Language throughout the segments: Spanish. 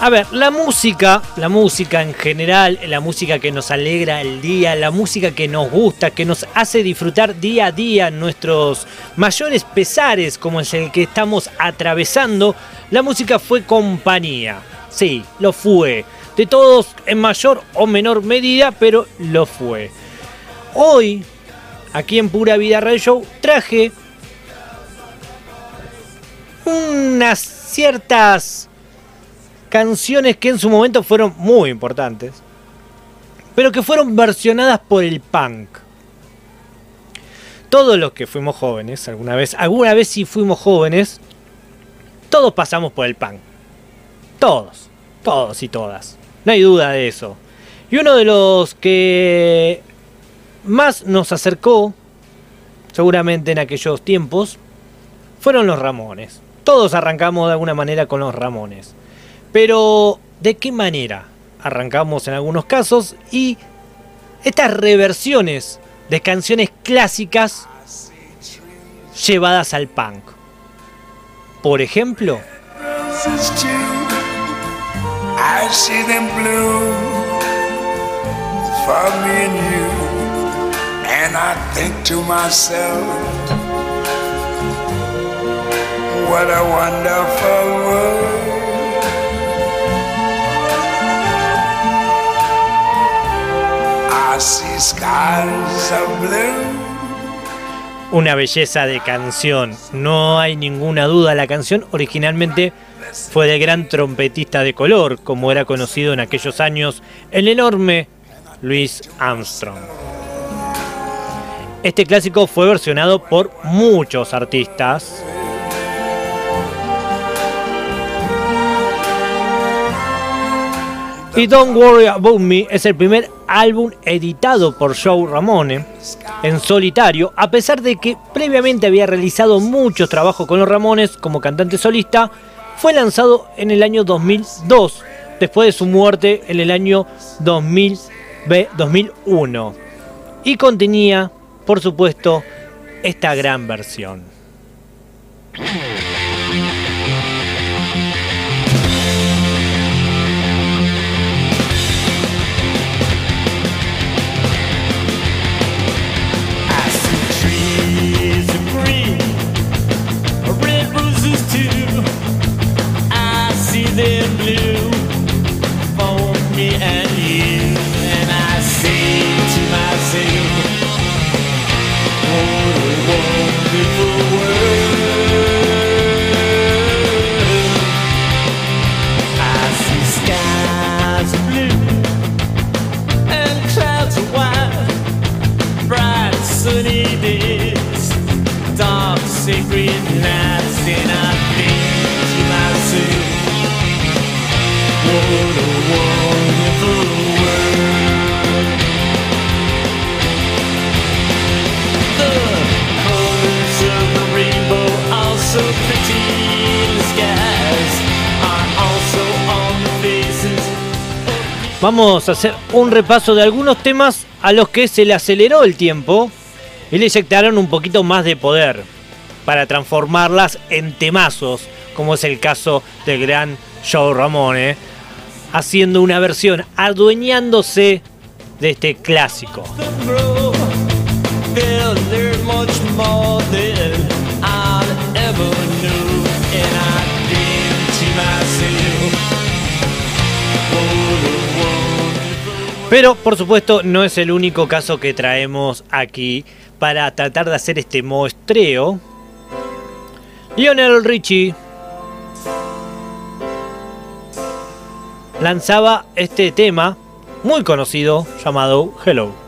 A ver, la música, la música en general, la música que nos alegra el día, la música que nos gusta, que nos hace disfrutar día a día nuestros mayores pesares, como es el que estamos atravesando, la música fue compañía. Sí, lo fue. De todos en mayor o menor medida, pero lo fue. Hoy, aquí en Pura Vida Radio Show, traje unas ciertas canciones que en su momento fueron muy importantes, pero que fueron versionadas por el punk. Todos los que fuimos jóvenes, alguna vez, alguna vez si fuimos jóvenes, todos pasamos por el punk. Todos, todos y todas. No hay duda de eso. Y uno de los que más nos acercó, seguramente en aquellos tiempos, fueron los Ramones. Todos arrancamos de alguna manera con los Ramones. Pero, ¿de qué manera? Arrancamos en algunos casos y estas reversiones de canciones clásicas llevadas al punk. Por ejemplo, and I think to myself, what a wonderful world. Una belleza de canción, no hay ninguna duda, la canción originalmente fue del gran trompetista de color, como era conocido en aquellos años, el enorme Louis Armstrong. Este clásico fue versionado por muchos artistas, Y Don't Worry About Me es el primer álbum editado por Joe Ramone en solitario, a pesar de que previamente había realizado muchos trabajos con los Ramones como cantante solista, fue lanzado en el año 2002, después de su muerte en el año 2001. Y contenía, por supuesto, esta gran versión. Vamos a hacer un repaso de algunos temas a los que se le aceleró el tiempo y le inyectaron un poquito más de poder para transformarlas en temazos, como es el caso del gran Joe Ramone, haciendo una versión adueñándose de este clásico. Pero por supuesto no es el único caso que traemos aquí para tratar de hacer este muestreo. Lionel Richie lanzaba este tema muy conocido llamado Hello.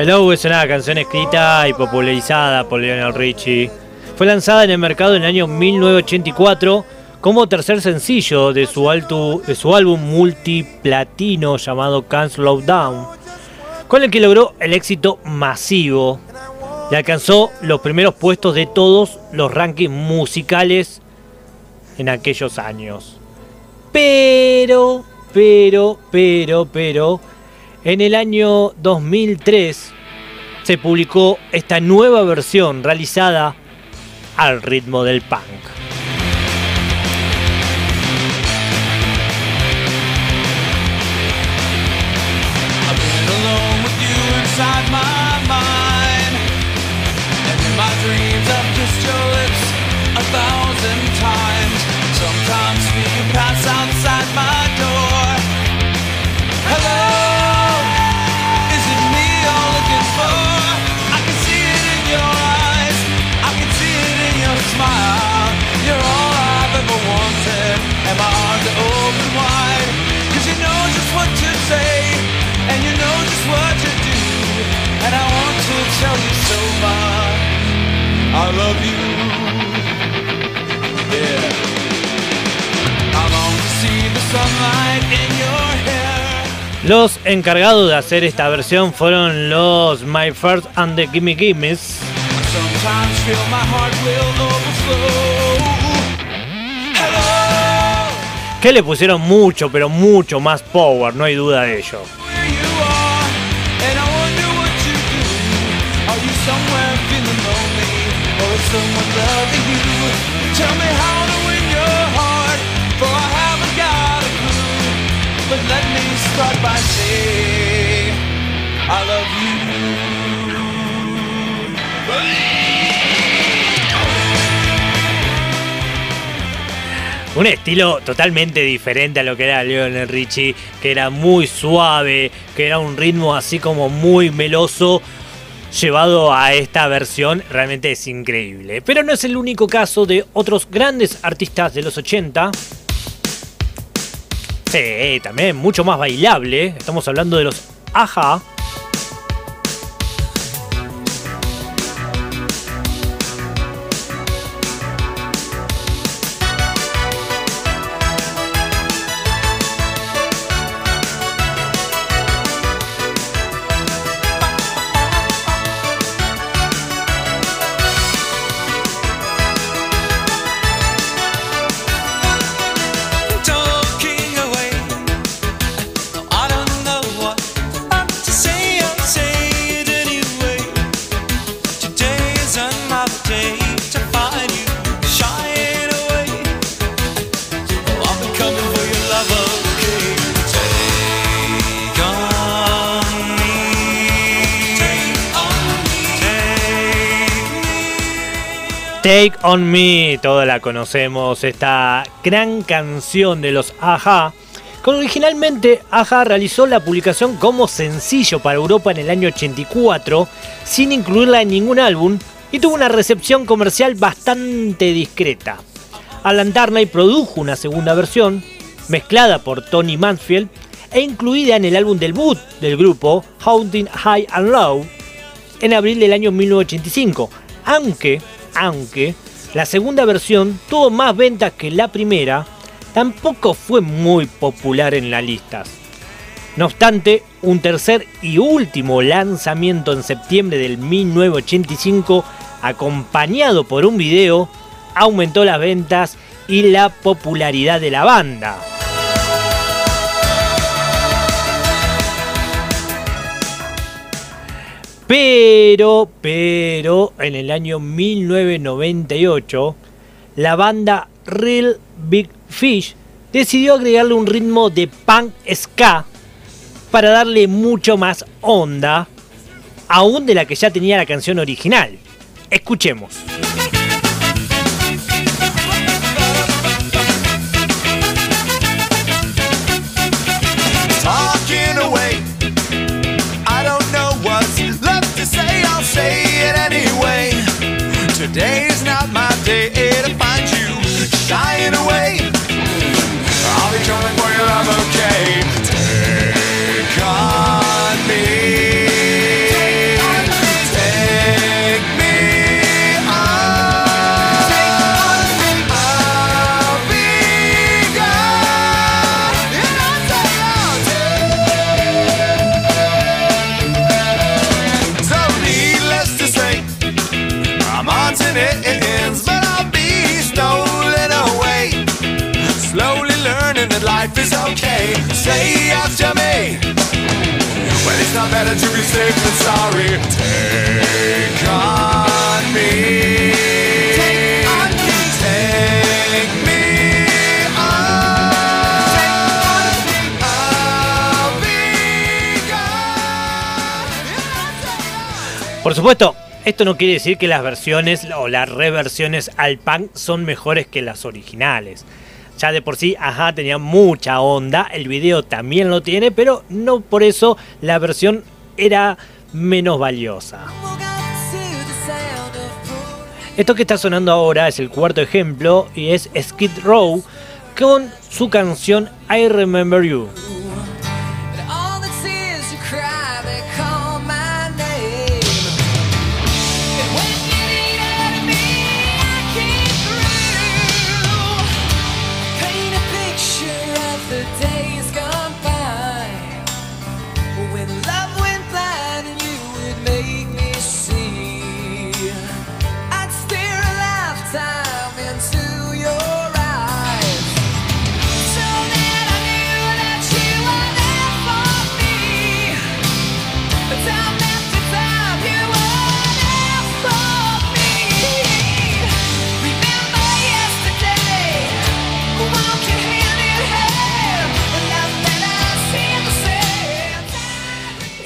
Hello es una canción escrita y popularizada por Lionel Richie. Fue lanzada en el mercado en el año 1984 como tercer sencillo de su, de su álbum multiplatino llamado Can't Slow Down, con el que logró el éxito masivo y alcanzó los primeros puestos de todos los rankings musicales en aquellos años. Pero, pero, pero, pero, en el año 2003 se publicó esta nueva versión realizada al ritmo del punk. Los encargados de hacer esta versión fueron los My First and the Gimme Gimmes. Que le pusieron mucho, pero mucho más power, no hay duda de ello. Un estilo totalmente diferente a lo que era Lionel Richie, que era muy suave, que era un ritmo así como muy meloso, llevado a esta versión realmente es increíble. Pero no es el único caso de otros grandes artistas de los 80 Sí, también mucho más bailable. Estamos hablando de los Aja. On Me, toda la conocemos, esta gran canción de los Aja. Originalmente Aja realizó la publicación como sencillo para Europa en el año 84, sin incluirla en ningún álbum, y tuvo una recepción comercial bastante discreta. Alan Darnay produjo una segunda versión, mezclada por Tony Mansfield, e incluida en el álbum debut del grupo, Haunting High and Low, en abril del año 1985, aunque aunque la segunda versión tuvo más ventas que la primera, tampoco fue muy popular en las listas. No obstante, un tercer y último lanzamiento en septiembre del 1985, acompañado por un video, aumentó las ventas y la popularidad de la banda. Pero, pero, en el año 1998, la banda Real Big Fish decidió agregarle un ritmo de punk ska para darle mucho más onda, aún de la que ya tenía la canción original. Escuchemos. Today's not my day to find you shying away. I'll be coming for your love, okay? Say after me. Well, it's not better to be safe than sorry. Take on me. Take on me. Take me on. I'll be gone. Por supuesto, esto no quiere decir que las versiones o las reversiones al punk son mejores que las originales. Ya de por sí, ajá, tenía mucha onda, el video también lo tiene, pero no por eso la versión era menos valiosa. Esto que está sonando ahora es el cuarto ejemplo y es Skid Row con su canción I Remember You.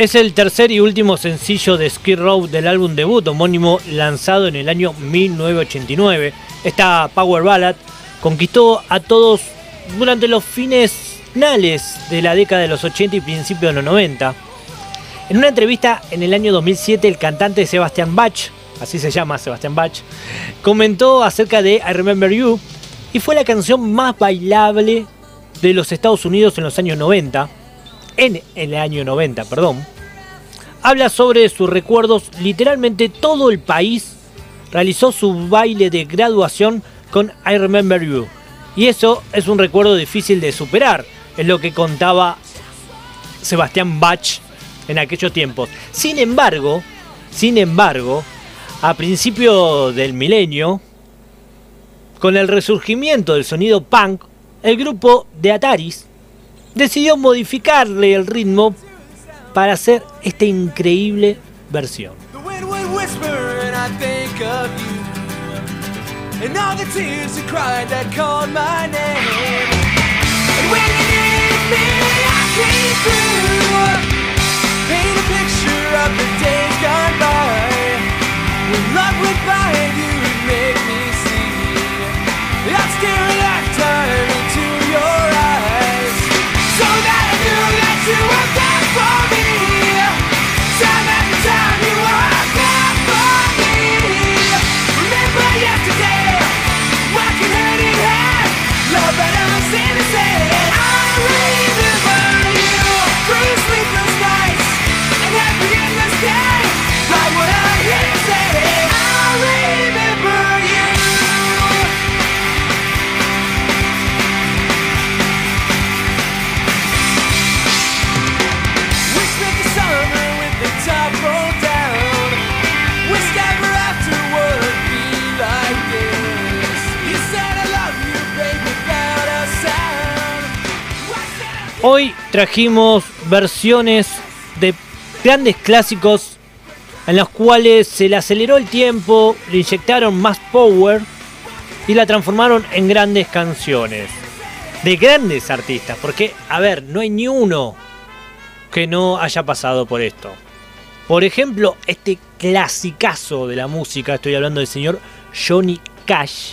Es el tercer y último sencillo de Skid Row del álbum debut homónimo lanzado en el año 1989. Esta Power Ballad conquistó a todos durante los fines finales de la década de los 80 y principios de los 90. En una entrevista en el año 2007, el cantante Sebastian Bach, así se llama Sebastian Bach, comentó acerca de I Remember You y fue la canción más bailable de los Estados Unidos en los años 90, en el año 90, perdón. Habla sobre sus recuerdos, literalmente todo el país realizó su baile de graduación con I Remember You. Y eso es un recuerdo difícil de superar, es lo que contaba Sebastián Bach en aquellos tiempos. Sin embargo, sin embargo, a principio del milenio, con el resurgimiento del sonido punk, el grupo de Ataris decidió modificarle el ritmo para hacer esta increíble versión. Would you. And tears you cried you were there for me Hoy trajimos versiones de grandes clásicos en los cuales se le aceleró el tiempo, le inyectaron más power y la transformaron en grandes canciones. De grandes artistas, porque, a ver, no hay ni uno que no haya pasado por esto. Por ejemplo, este clasicazo de la música, estoy hablando del señor Johnny Cash.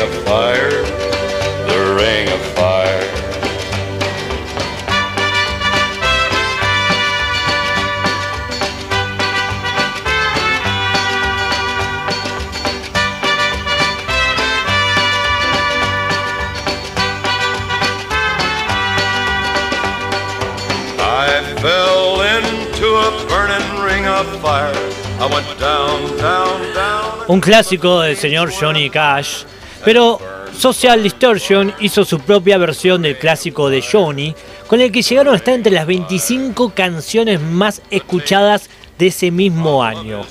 ring of fire, the ring of fire. I fell into a burning ring of fire. I went down, down, down. Un clásico del señor Johnny Cash Pero Social Distortion hizo su propia versión del clásico de Johnny, con el que llegaron a estar entre las 25 canciones más escuchadas de ese mismo año.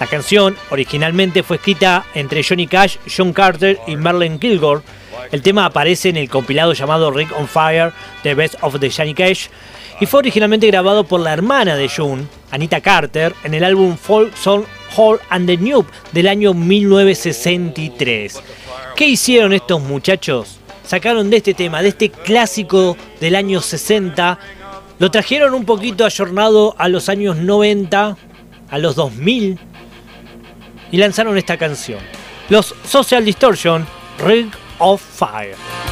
La canción originalmente fue escrita entre Johnny Cash, John Carter y Merlin Kilgore. El tema aparece en el compilado llamado Ring on Fire, The Best of the Johnny Cash, y fue originalmente grabado por la hermana de John, Anita Carter, en el álbum Folk Song Hall and the Noob del año 1963. ¿Qué hicieron estos muchachos? Sacaron de este tema, de este clásico del año 60, lo trajeron un poquito ayornado a los años 90, a los 2000, y lanzaron esta canción. Los Social Distortion, Ring of Fire.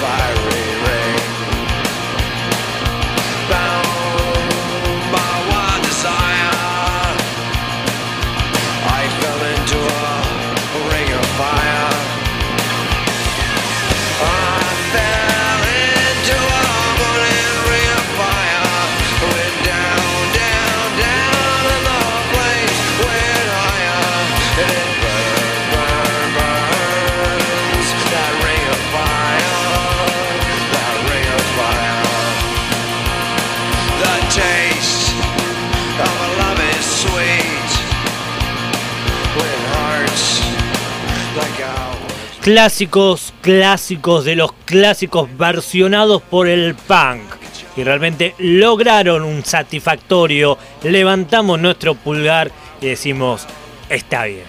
The clásicos, clásicos de los clásicos versionados por el punk. Y realmente lograron un satisfactorio. Levantamos nuestro pulgar y decimos, está bien.